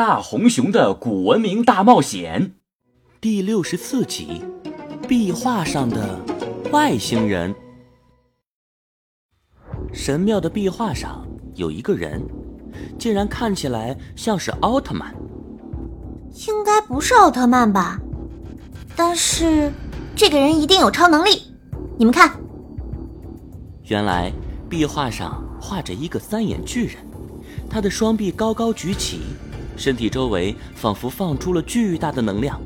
大红熊的古文明大冒险第六十四集：壁画上的外星人。神庙的壁画上有一个人，竟然看起来像是奥特曼。应该不是奥特曼吧？但是这个人一定有超能力。你们看，原来壁画上画着一个三眼巨人，他的双臂高高举起。身体周围仿佛放出了巨大的能量，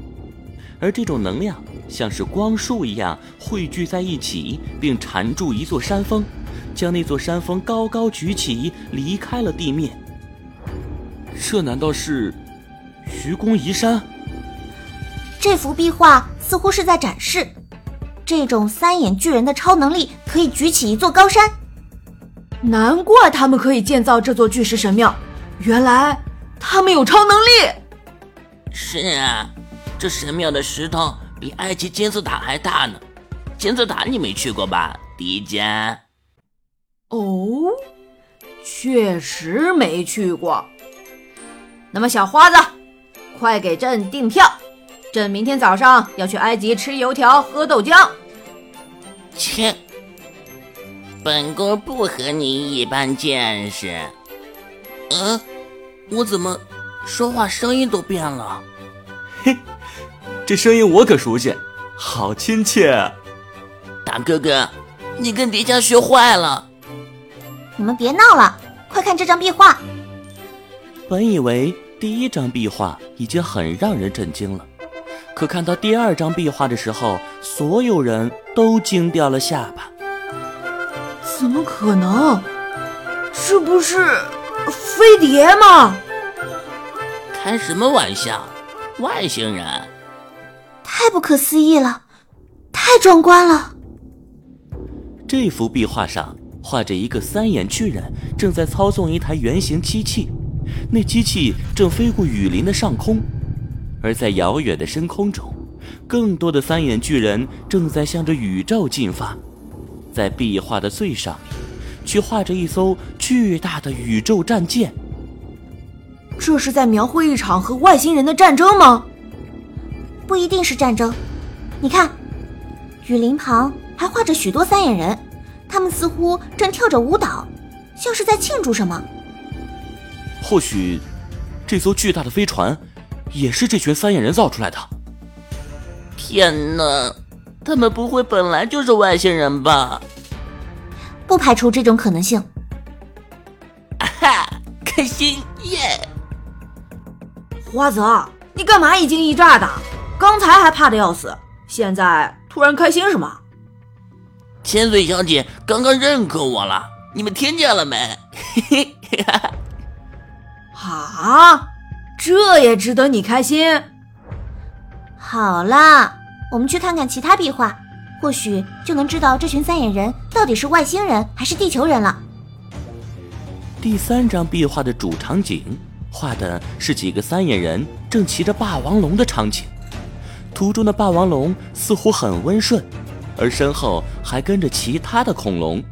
而这种能量像是光束一样汇聚在一起，并缠住一座山峰，将那座山峰高高举起，离开了地面。这难道是愚公移山？这幅壁画似乎是在展示，这种三眼巨人的超能力可以举起一座高山。难怪他们可以建造这座巨石神庙，原来。他们有超能力。是啊，这神庙的石头比埃及金字塔还大呢。金字塔你没去过吧，迪迦？哦，确实没去过。那么小花子，快给朕订票，朕明天早上要去埃及吃油条喝豆浆。切，本宫不和你一般见识。嗯。我怎么说话声音都变了？嘿，这声音我可熟悉，好亲切！啊大哥哥，你跟迪迦学坏了！你们别闹了，快看这张壁画。本以为第一张壁画已经很让人震惊了，可看到第二张壁画的时候，所有人都惊掉了下巴。怎么可能？是不是……飞碟吗？开什么玩笑！外星人，太不可思议了，太壮观了。这幅壁画上画着一个三眼巨人，正在操纵一台圆形机器，那机器正飞过雨林的上空，而在遥远的深空中，更多的三眼巨人正在向着宇宙进发。在壁画的最上面。却画着一艘巨大的宇宙战舰。这是在描绘一场和外星人的战争吗？不一定是战争。你看，雨林旁还画着许多三眼人，他们似乎正跳着舞蹈，像是在庆祝什么。或许，这艘巨大的飞船也是这群三眼人造出来的。天哪，他们不会本来就是外星人吧？不排除这种可能性。哈，开心耶！花泽，你干嘛一惊一乍的？刚才还怕的要死，现在突然开心什么？千岁小姐刚刚认可我了，你们听见了没？嘿 嘿哈！啊，这也值得你开心？好了，我们去看看其他壁画。或许就能知道这群三眼人到底是外星人还是地球人了。第三张壁画的主场景，画的是几个三眼人正骑着霸王龙的场景。图中的霸王龙似乎很温顺，而身后还跟着其他的恐龙，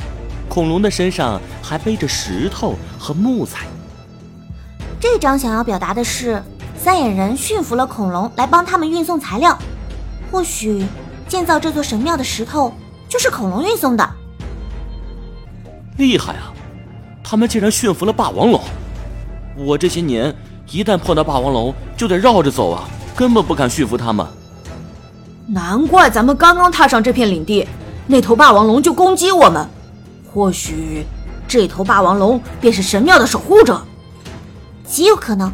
恐龙的身上还背着石头和木材。这张想要表达的是，三眼人驯服了恐龙来帮他们运送材料。或许。建造这座神庙的石头就是恐龙运送的，厉害啊！他们竟然驯服了霸王龙。我这些年一旦碰到霸王龙，就得绕着走啊，根本不敢驯服他们。难怪咱们刚刚踏上这片领地，那头霸王龙就攻击我们。或许这头霸王龙便是神庙的守护者，极有可能。